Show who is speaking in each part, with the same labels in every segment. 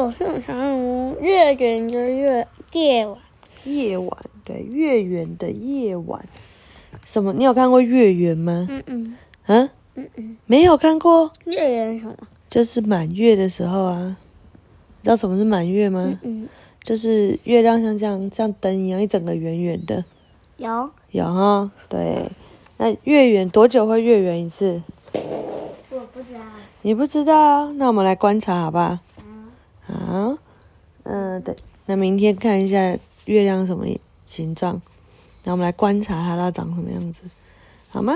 Speaker 1: 我是想越远的月夜晚。
Speaker 2: 夜晚，对，月圆的夜晚。什么？你有看过月圆吗？
Speaker 1: 嗯嗯
Speaker 2: 嗯，
Speaker 1: 嗯嗯，
Speaker 2: 没有看过，
Speaker 1: 月圆什么？
Speaker 2: 就是满月的时候啊。你知道什么是满月吗？
Speaker 1: 嗯嗯，
Speaker 2: 就是月亮像这样像灯一样，一整个圆圆的。
Speaker 1: 有
Speaker 2: 有哈，对。那月圆多久会月圆一次？
Speaker 1: 我不知道。
Speaker 2: 你不知道？那我们来观察好吧？
Speaker 1: 嗯，
Speaker 2: 好，嗯，对。那明天看一下月亮什么形状，那我们来观察它它长什么样子，好吗？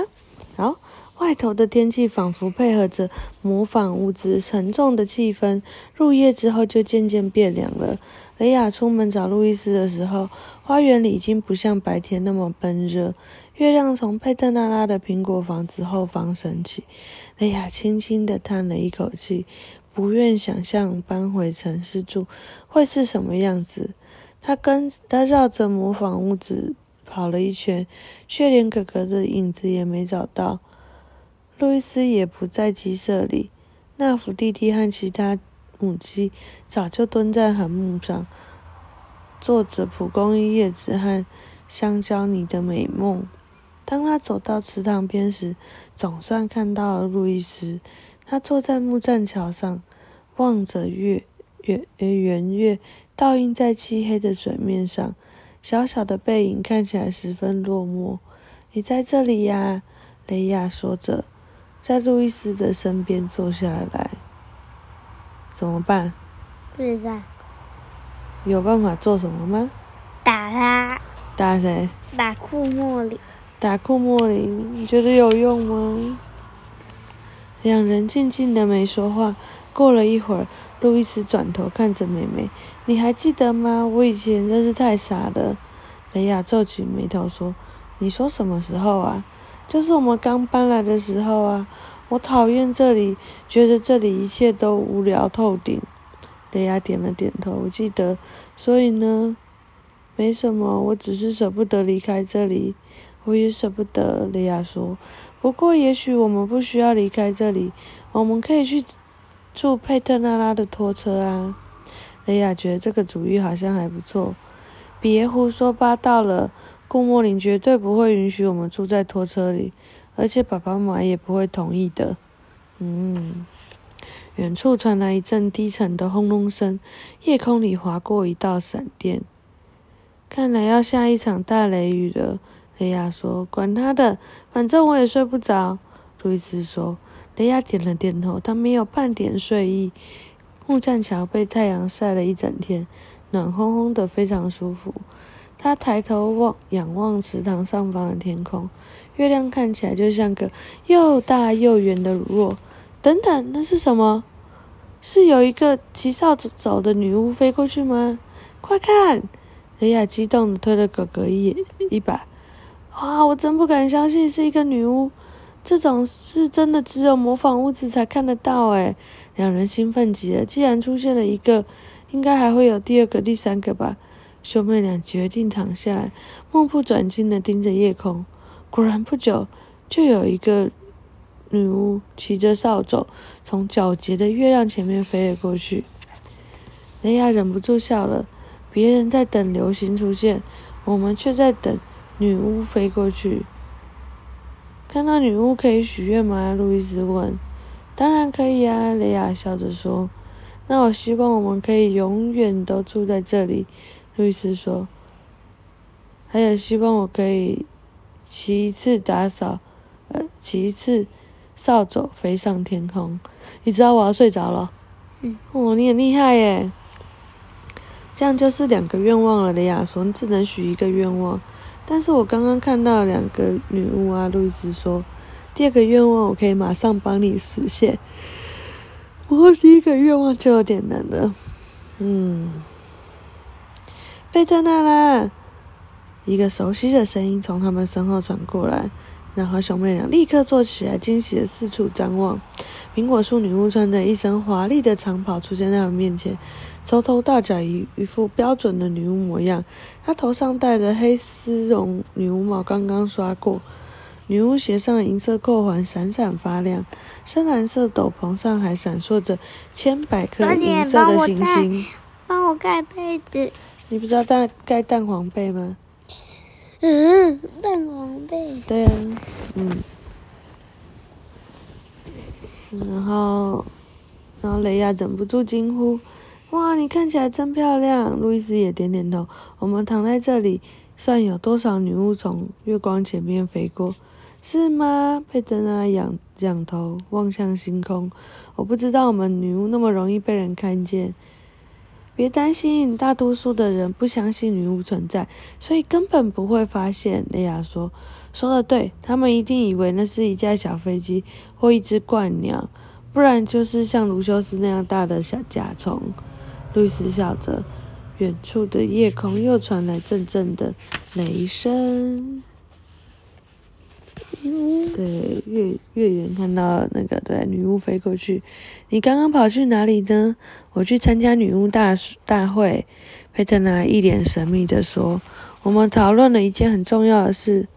Speaker 2: 好，外头的天气仿佛配合着模仿屋子沉重的气氛，入夜之后就渐渐变凉了。雷亚出门找路易斯的时候，花园里已经不像白天那么闷热。月亮从佩特纳拉的苹果房子后方升起，雷亚轻轻地叹了一口气，不愿想象搬回城市住会是什么样子。他跟他绕着模仿屋子跑了一圈，却连哥哥的影子也没找到。路易斯也不在鸡舍里，纳福弟弟和其他母鸡早就蹲在横木上，做着蒲公英叶子和香蕉泥的美梦。当他走到池塘边时，总算看到了路易斯。他坐在木栈桥上，望着月圆圆月倒映在漆黑的水面上，小小的背影看起来十分落寞。你在这里呀，雷亚说着，在路易斯的身边坐下来。怎么办？
Speaker 1: 不知道。
Speaker 2: 有办法做什么吗？
Speaker 1: 打他，
Speaker 2: 打谁？
Speaker 1: 打库莫林。
Speaker 2: 打库莫林，你觉得有用吗？两人静静的没说话。过了一会儿，路易斯转头看着妹妹：“你还记得吗？我以前真是太傻了。”雷亚皱起眉头说：“你说什么时候啊？就是我们刚搬来的时候啊！我讨厌这里，觉得这里一切都无聊透顶。”雷亚点了点头：“我记得。所以呢？没什么，我只是舍不得离开这里。”我也舍不得，雷亚说。不过，也许我们不需要离开这里，我们可以去住佩特纳拉的拖车啊。雷亚觉得这个主意好像还不错。别胡说八道了，顾莫林绝对不会允许我们住在拖车里，而且爸爸妈妈也不会同意的。嗯，远处传来一阵低沉的轰隆声，夜空里划过一道闪电，看来要下一场大雷雨了。雷亚说：“管他的，反正我也睡不着。”路易斯说。雷亚点了点头，他没有半点睡意。木栈桥被太阳晒了一整天，暖烘烘的，非常舒服。他抬头望，仰望池塘上方的天空，月亮看起来就像个又大又圆的乳酪。等等，那是什么？是有一个骑扫帚走的女巫飞过去吗？快看！雷亚激动的推了哥哥一一把。哇！我真不敢相信是一个女巫，这种事真的只有模仿屋子才看得到诶两人兴奋极了。既然出现了一个，应该还会有第二个、第三个吧？兄妹俩决定躺下来，目不转睛的盯着夜空。果然，不久就有一个女巫骑着扫帚从皎洁的月亮前面飞了过去。雷亚忍不住笑了。别人在等流星出现，我们却在等。女巫飞过去，看到女巫可以许愿吗？路易斯问。当然可以啊，雷亚笑着说。那我希望我们可以永远都住在这里，路易斯说。还有希望我可以骑一次打扫，呃，骑一次扫帚飞上天空。你知道我要睡着了。
Speaker 1: 嗯。
Speaker 2: 哦，你很厉害耶。这样就是两个愿望了，雷亚说。你只能许一个愿望。但是我刚刚看到两个女巫啊，路易斯说，第二个愿望我可以马上帮你实现，我第一个愿望就有点难了。嗯，贝特纳拉，一个熟悉的声音从他们身后传过来。然后兄妹俩立刻坐起来，惊喜的四处张望。苹果树女巫穿着一身华丽的长袍出现在他们面前，从头到脚一一副标准的女巫模样。她头上戴着黑丝绒女巫帽，刚刚刷过。女巫鞋上银色扣环闪闪发亮，深蓝色斗篷上还闪烁着千百颗银色的星星。
Speaker 1: 帮我盖被子。
Speaker 2: 你不知道盖盖蛋黄被吗？
Speaker 1: 嗯，蛋黄被。
Speaker 2: 对啊，嗯。然后，然后雷亚忍不住惊呼：“哇，你看起来真漂亮！”路易斯也点点头。我们躺在这里，算有多少女巫从月光前面飞过。是吗？佩德娜仰仰头望向星空。我不知道我们女巫那么容易被人看见。别担心，大多数的人不相信女巫存在，所以根本不会发现。雷亚说：“说的对，他们一定以为那是一架小飞机或一只鹳鸟，不然就是像卢修斯那样大的小甲虫。”路易斯笑着，远处的夜空又传来阵阵的雷声。对，月月圆看到那个对女巫飞过去，你刚刚跑去哪里呢？我去参加女巫大大会。佩特娜一脸神秘的说：“我们讨论了一件很重要的事。”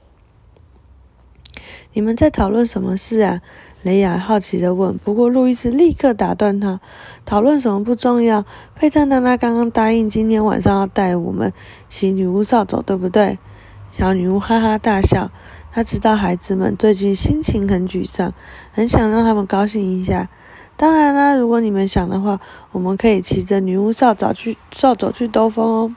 Speaker 2: 你们在讨论什么事啊？雷亚好奇的问。不过路易斯立刻打断他：“讨论什么不重要。佩特娜娜刚刚答应今天晚上要带我们骑女巫扫帚，对不对？”小女巫哈哈大笑。他知道孩子们最近心情很沮丧，很想让他们高兴一下。当然啦，如果你们想的话，我们可以骑着女巫扫帚去扫帚去兜风哦。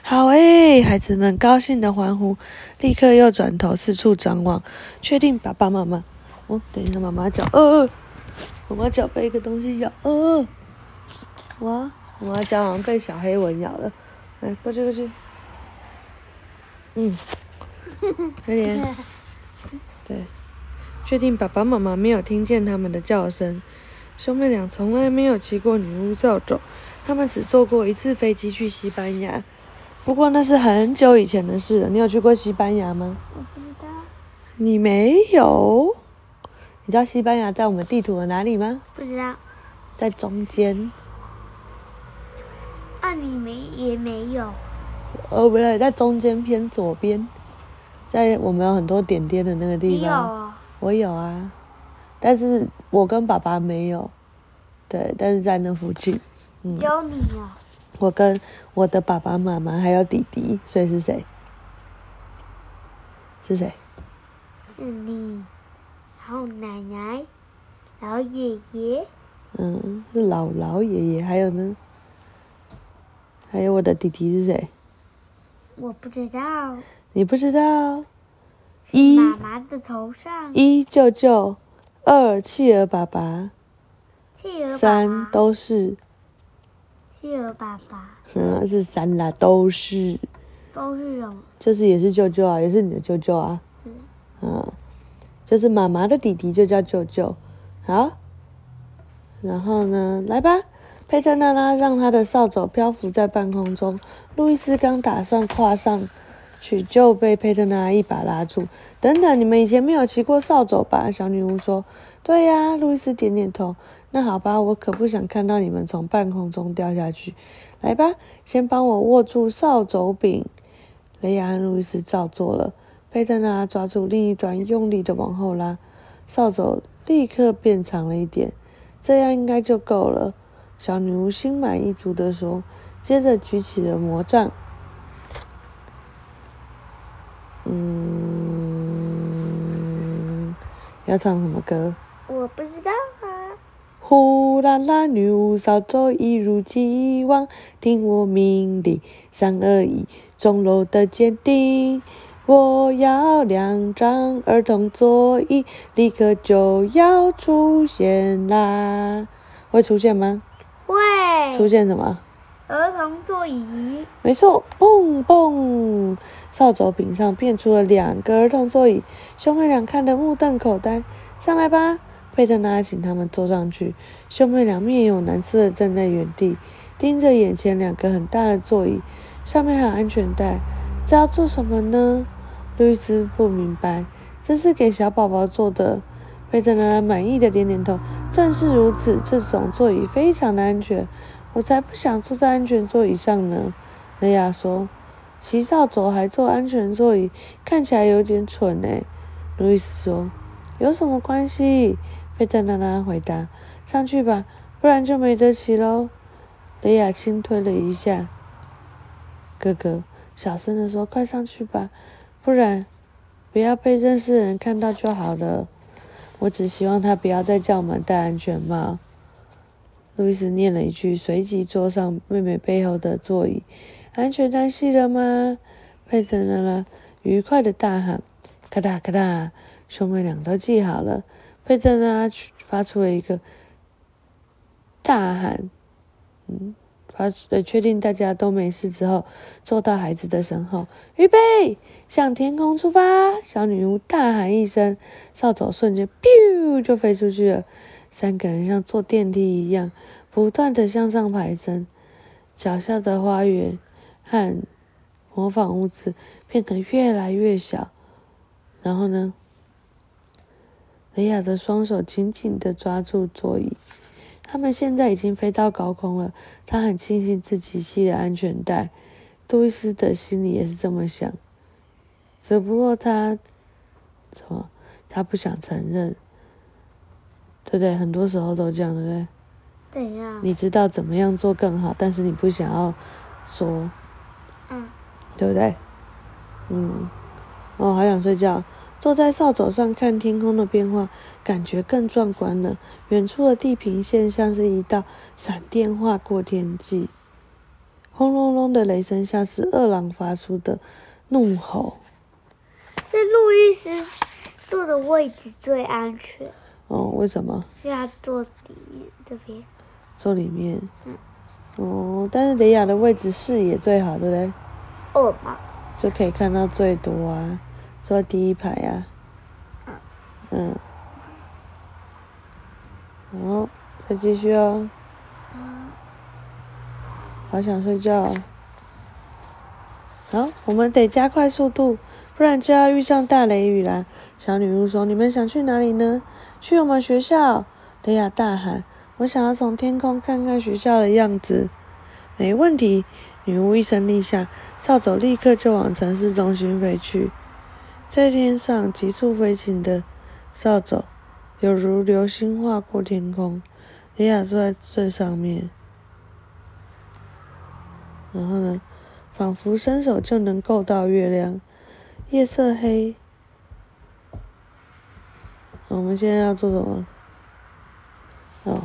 Speaker 2: 好诶，孩子们高兴的欢呼，立刻又转头四处张望，确定爸爸妈妈。哦，等一下，妈妈脚，呃，妈妈脚被一个东西咬，呃，哇，妈妈脚好像被小黑蚊咬了。来，过去过去。嗯。快点，对，确定爸爸妈妈没有听见他们的叫声。兄妹俩从来没有骑过女巫扫帚，他们只坐过一次飞机去西班牙，不过那是很久以前的事了。你有去过西班牙吗？
Speaker 1: 我不知道。
Speaker 2: 你没有？你知道西班牙在我们地图的哪里吗？
Speaker 1: 不知道。
Speaker 2: 在中间。
Speaker 1: 啊，你没也没有。
Speaker 2: 哦，不对，在中间偏左边。在我们有很多点点的那个地方，我有啊，但是我跟爸爸没有，对，但是在那附近，
Speaker 1: 嗯，有你啊，
Speaker 2: 我跟我的爸爸妈妈还有弟弟，所以是谁？是谁？
Speaker 1: 是你，还有奶奶，老爷爷，
Speaker 2: 嗯，是老老爷爷，还有呢？还有我的弟弟是谁？
Speaker 1: 我不知道。
Speaker 2: 你不知道，一
Speaker 1: 妈妈的头上，
Speaker 2: 一舅舅，二企鹅爸爸，
Speaker 1: 企鹅
Speaker 2: 三都是，
Speaker 1: 企鹅爸爸，
Speaker 2: 嗯，是三啦，都是，
Speaker 1: 都是什么？
Speaker 2: 就是也是舅舅啊，也是你的舅舅啊，嗯，就是妈妈的弟弟就叫舅舅，好，然后呢，来吧，佩特娜拉让他的扫帚漂浮在半空中，路易斯刚打算跨上。去就被佩特娜一把拉住。等等，你们以前没有骑过扫帚吧？小女巫说：“对呀。”路易斯点点头。那好吧，我可不想看到你们从半空中掉下去。来吧，先帮我握住扫帚柄。雷亚和路易斯照做了。佩特娜抓住另一端，用力的往后拉，扫帚立刻变长了一点。这样应该就够了。小女巫心满意足的说。接着举起了魔杖。嗯，要唱什么歌？
Speaker 1: 我不知道啊。
Speaker 2: 呼啦啦，女巫扫帚一如既往，听我命令，三二一，钟楼的尖顶。我要两张儿童座椅，立刻就要出现啦！会出现吗？
Speaker 1: 会。
Speaker 2: 出现什么？
Speaker 1: 儿童座椅。
Speaker 2: 没错，蹦蹦。扫帚柄上变出了两个儿童座椅，兄妹俩看得目瞪口呆。上来吧，佩特拉请他们坐上去。兄妹俩面有难色的站在原地，盯着眼前两个很大的座椅，上面还有安全带。这要做什么呢？路易斯不明白。这是给小宝宝坐的。佩特拉满意的点点头。正是如此，这种座椅非常的安全。我才不想坐在安全座椅上呢。雷亚说。骑扫帚还坐安全座椅，看起来有点蠢呢。路易斯说：“有什么关系？”佩特娜娜回答：“上去吧，不然就没得骑喽。”雷亚轻推了一下哥哥，小声的说：“快上去吧，不然不要被认识的人看到就好了。我只希望他不要再叫我们戴安全帽。”路易斯念了一句，随即坐上妹妹背后的座椅。“安全带系了吗？”佩特娜拉愉快的大喊。咔哒咔哒，兄妹俩都系好了。佩特娜发出了一个大喊，嗯，发呃确定大家都没事之后，坐到孩子的身后，预备向天空出发。小女巫大喊一声，扫帚瞬间 biu 就飞出去了。三个人像坐电梯一样，不断的向上爬升。脚下的花园和模仿物质变得越来越小。然后呢？雷亚的双手紧紧的抓住座椅，他们现在已经飞到高空了。他很庆幸自己系了安全带，杜伊斯的心里也是这么想。只不过他什么？他不想承认，对不对？很多时候都这样，对不对？
Speaker 1: 对呀。
Speaker 2: 你知道怎么样做更好，但是你不想要说，
Speaker 1: 嗯，
Speaker 2: 对不对？嗯，哦，好想睡觉。坐在扫帚上看天空的变化，感觉更壮观了。远处的地平线像是一道闪电划过天际，轰隆隆的雷声像是饿狼发出的怒吼。
Speaker 1: 这路易斯坐的位置最安全。
Speaker 2: 哦，为什么？
Speaker 1: 因为他坐里面这边。
Speaker 2: 坐里面。嗯。哦，但是雷亚的位置视野最好，对不对？就可以看到最多啊。坐第一排呀，嗯，好，再继续哦。好想睡觉。好，我们得加快速度，不然就要遇上大雷雨啦。小女巫说：“你们想去哪里呢？”去我们学校！雷亚大喊：“我想要从天空看看学校的样子。”没问题。女巫一声令下，扫帚立刻就往城市中心飞去。在天上急速飞行的扫帚，犹如流星划过天空。雷亚坐在最上面，然后呢，仿佛伸手就能够到月亮。夜色黑，我们现在要做什么？哦。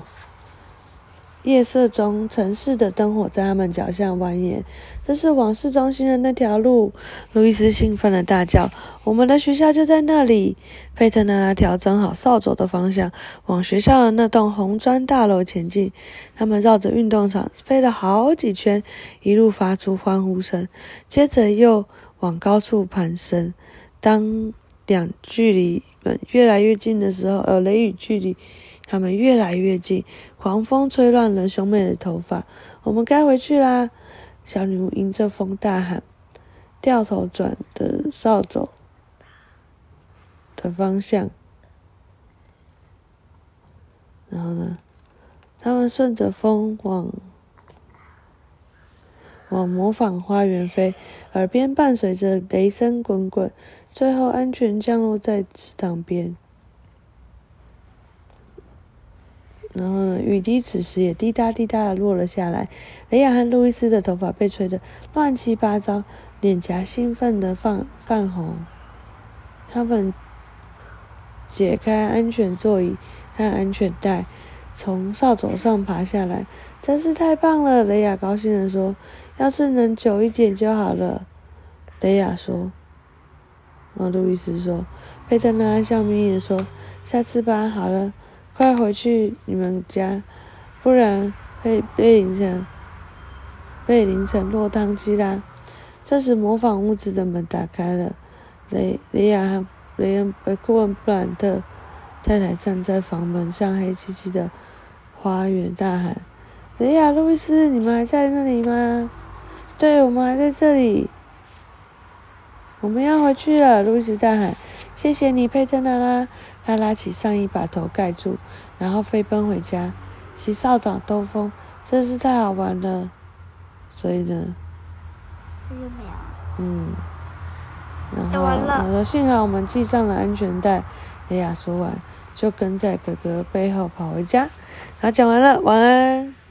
Speaker 2: 夜色中，城市的灯火在他们脚下蜿蜒。这是往市中心的那条路。路易斯兴奋地大叫：“我们的学校就在那里！”佩特娜拉调整好扫帚的方向，往学校的那栋红砖大楼前进。他们绕着运动场飞了好几圈，一路发出欢呼声。接着又往高处攀升。当两距离越来越近的时候，呃，雷雨距离。他们越来越近，狂风吹乱了兄妹的头发。我们该回去啦！小女巫迎着风大喊，掉头转的扫帚的方向。然后呢？他们顺着风往往模仿花园飞，耳边伴随着雷声滚滚，最后安全降落在池塘边。然后，雨滴此时也滴答滴答的落了下来。雷亚和路易斯的头发被吹得乱七八糟，脸颊兴奋的泛泛红。他们解开安全座椅和安全带，从扫帚上爬下来，真是太棒了！雷亚高兴的说：“要是能久一点就好了。”雷亚说。然后路易斯说：“佩特纳笑眯眯的说：下次吧，好了。”快回去你们家，不然会被淋成被淋成落汤鸡啦！这时，模仿屋子的门打开了，雷雷亚和雷恩·库恩·布兰特太太站在房门上，黑漆漆的花园大喊：“雷亚、路易斯，你们还在那里吗？”“对，我们还在这里。”“我们要回去了。”路易斯大喊。“谢谢你，佩特娜拉。”他拉起上衣，把头盖住，然后飞奔回家，骑扫帚兜风，真是太好玩了。所以呢？嗯，然后
Speaker 1: 讲完了
Speaker 2: 他说幸好我们系上了安全带。哎呀说完，就跟在哥哥背后跑回家。好，讲完了，晚安。